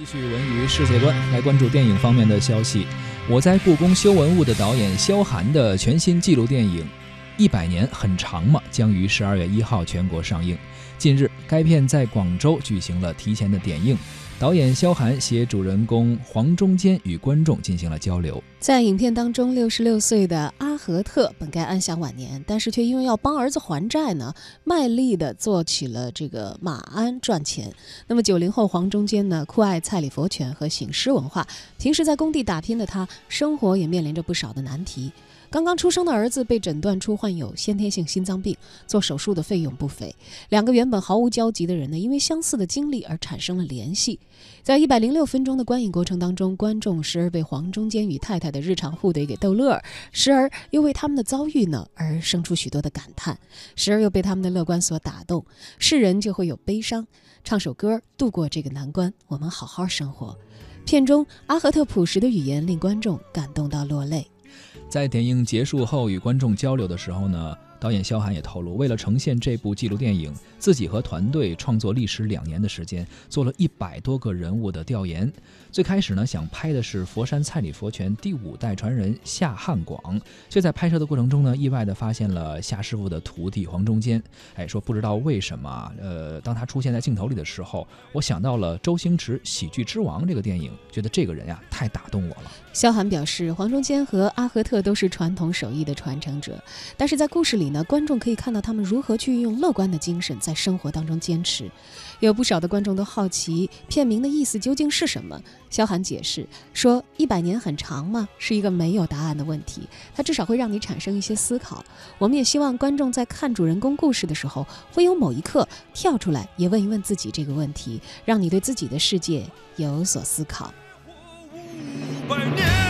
继续文娱世界观，来关注电影方面的消息。我在故宫修文物的导演萧寒的全新纪录电影《一百年很长吗》将于十二月一号全国上映。近日，该片在广州举行了提前的点映。导演萧寒携主人公黄忠坚与观众进行了交流。在影片当中，六十六岁的阿何特本该安享晚年，但是却因为要帮儿子还债呢，卖力的做起了这个马鞍赚钱。那么九零后黄忠坚呢，酷爱蔡李佛拳和醒狮文化，平时在工地打拼的他，生活也面临着不少的难题。刚刚出生的儿子被诊断出患有先天性心脏病，做手术的费用不菲。两个原本毫无交集的人呢，因为相似的经历而产生了联系。在一百零六分钟的观影过程当中，观众时而被黄忠坚与太太的日常互怼给逗乐，时而又为他们的遭遇呢而生出许多的感叹，时而又被他们的乐观所打动。世人就会有悲伤，唱首歌度过这个难关，我们好好生活。片中阿赫特朴实的语言令观众感动到落泪。在点映结束后与观众交流的时候呢，导演萧寒也透露，为了呈现这部纪录电影，自己和团队创作历时两年的时间，做了一百多个人物的调研。最开始呢，想拍的是佛山蔡李佛拳第五代传人夏汉广，却在拍摄的过程中呢，意外的发现了夏师傅的徒弟黄忠坚。哎，说不知道为什么，呃，当他出现在镜头里的时候，我想到了周星驰《喜剧之王》这个电影，觉得这个人呀太打动我了。萧寒表示，黄忠坚和阿合特都是传统手艺的传承者，但是在故事里呢，观众可以看到他们如何去运用乐观的精神在生活当中坚持。有不少的观众都好奇片名的意思究竟是什么。萧寒解释说：“一百年很长吗？是一个没有答案的问题，它至少会让你产生一些思考。我们也希望观众在看主人公故事的时候，会有某一刻跳出来，也问一问自己这个问题，让你对自己的世界有所思考。”百年。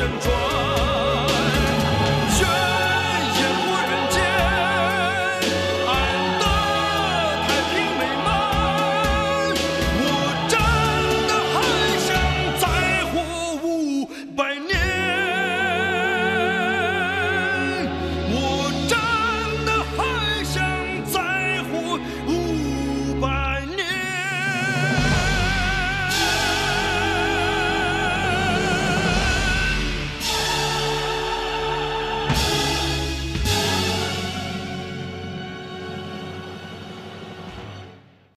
Washington.